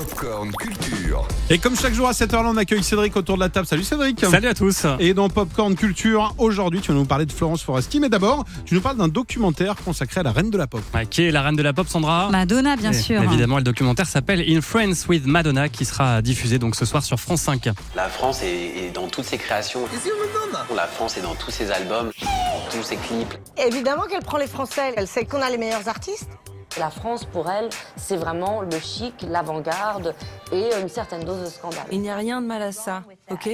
Popcorn Culture. Et comme chaque jour à 7h, on accueille Cédric autour de la table. Salut Cédric. Salut à tous. Et dans Popcorn Culture, aujourd'hui, tu vas nous parler de Florence Foresti. Mais d'abord, tu nous parles d'un documentaire consacré à la reine de la pop. Ouais, qui est la reine de la pop, Sandra? Madonna, bien Et, sûr. Évidemment, le documentaire s'appelle In Friends with Madonna, qui sera diffusé donc ce soir sur France 5. La France est, est dans toutes ses créations. La France est dans tous ses albums, tous ses clips. Évidemment qu'elle prend les Français. Elle sait qu'on a les meilleurs artistes. La France, pour elle, c'est vraiment le chic, l'avant-garde et une certaine dose de scandale. Il n'y a rien de mal à ça, ok?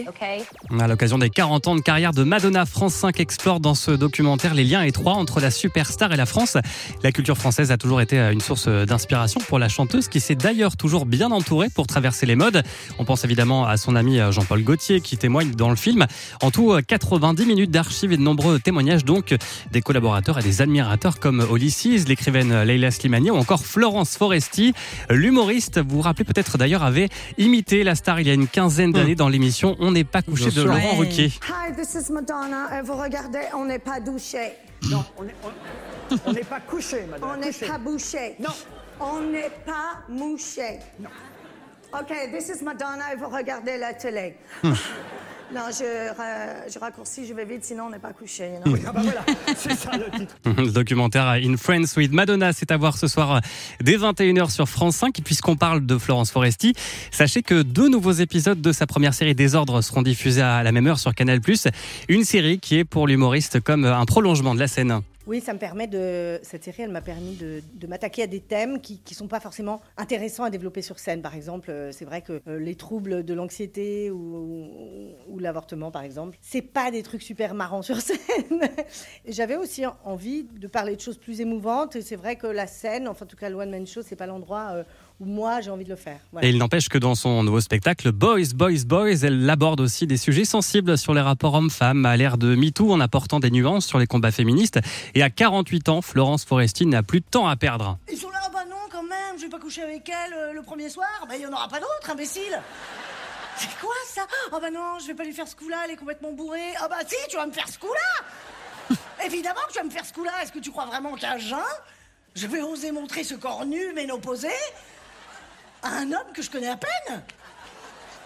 À l'occasion des 40 ans de carrière de Madonna, France 5 explore dans ce documentaire les liens étroits entre la superstar et la France. La culture française a toujours été une source d'inspiration pour la chanteuse qui s'est d'ailleurs toujours bien entourée pour traverser les modes. On pense évidemment à son ami Jean-Paul Gaultier qui témoigne dans le film. En tout, 90 minutes d'archives et de nombreux témoignages donc des collaborateurs et des admirateurs comme Olysses, l'écrivaine Leila Slimani ou encore Florence Foresti. L'humoriste, vous vous rappelez peut-être d'ailleurs, avait imité la star il y a une quinzaine d'années dans l'émission On n'est pas couché de. Laurent Ouais. Ruquier. Hi, this is Madonna. Et vous regardez, on n'est pas douché. Non, on n'est pas couché, madame. On n'est pas bouché. Non. On n'est pas mouché. Non. OK, this is Madonna et vous regardez la télé. non, je, ra- je raccourcis, je vais vite, sinon on n'est pas couché. you know. Ah bah voilà, c'est ça le titre. Le documentaire In Friends with Madonna, c'est à voir ce soir dès 21h sur France 5. Et puisqu'on parle de Florence Foresti, sachez que deux nouveaux épisodes de sa première série Désordre seront diffusés à la même heure sur Canal+. Une série qui est pour l'humoriste comme un prolongement de la scène. Oui, ça me permet de. Cette série, elle m'a permis de, m'attaquer à des thèmes qui ne sont pas forcément intéressants à développer sur scène. Par exemple, euh, c'est vrai que euh, les troubles de l'anxiété ou, l'avortement, par exemple, c'est pas des trucs super marrants sur scène. J'avais aussi en- envie de parler de choses plus émouvantes. C'est vrai que la scène, enfin, en tout cas, le One Man Show, c'est pas l'endroit euh, où moi j'ai envie de le faire. Et il n'empêche que dans son nouveau spectacle Boys, Boys, Boys, elle aborde aussi des sujets sensibles sur les rapports hommes-femmes à l'ère de MeToo en apportant des nuances sur les combats féministes. Et à 48 ans, Florence Foresti n'a plus de temps à perdre. Ils sont là, ah bah non, quand même, je vais pas coucher avec elle euh, le premier soir. Bah, il y en aura pas d'autres, imbécile. C'est quoi ça? Oh bah non, je vais pas lui faire ce coup-là, elle est complètement bourrée. Ah bah si, tu vas me faire ce coup-là Évidemment que tu vas me faire ce coup-là. Est-ce que tu crois vraiment qu'à jeun, je vais oser montrer ce corps nu, ménopausé, à un homme que je connais à peine?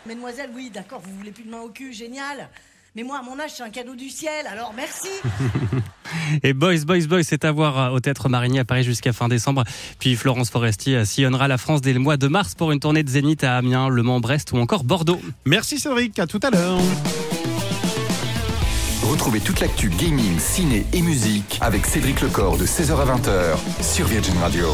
Mesdemoiselles, oui, d'accord, vous voulez plus de main au cul, génial. Mais moi, à mon âge, c'est un cadeau du ciel, alors merci. Et Boys, Boys, Boys, c'est à voir au Théâtre Marigny à Paris jusqu'à fin décembre. Puis Florence Foresti euh, sillonnera la France dès le mois de mars pour une tournée de Zénith à Amiens, Le Mans, Brest ou encore Bordeaux. Merci Cédric, à tout à l'heure. Retrouvez toute l'actu gaming, ciné et musique avec Cédric Lecor de 16h à 20h sur Virgin Radio.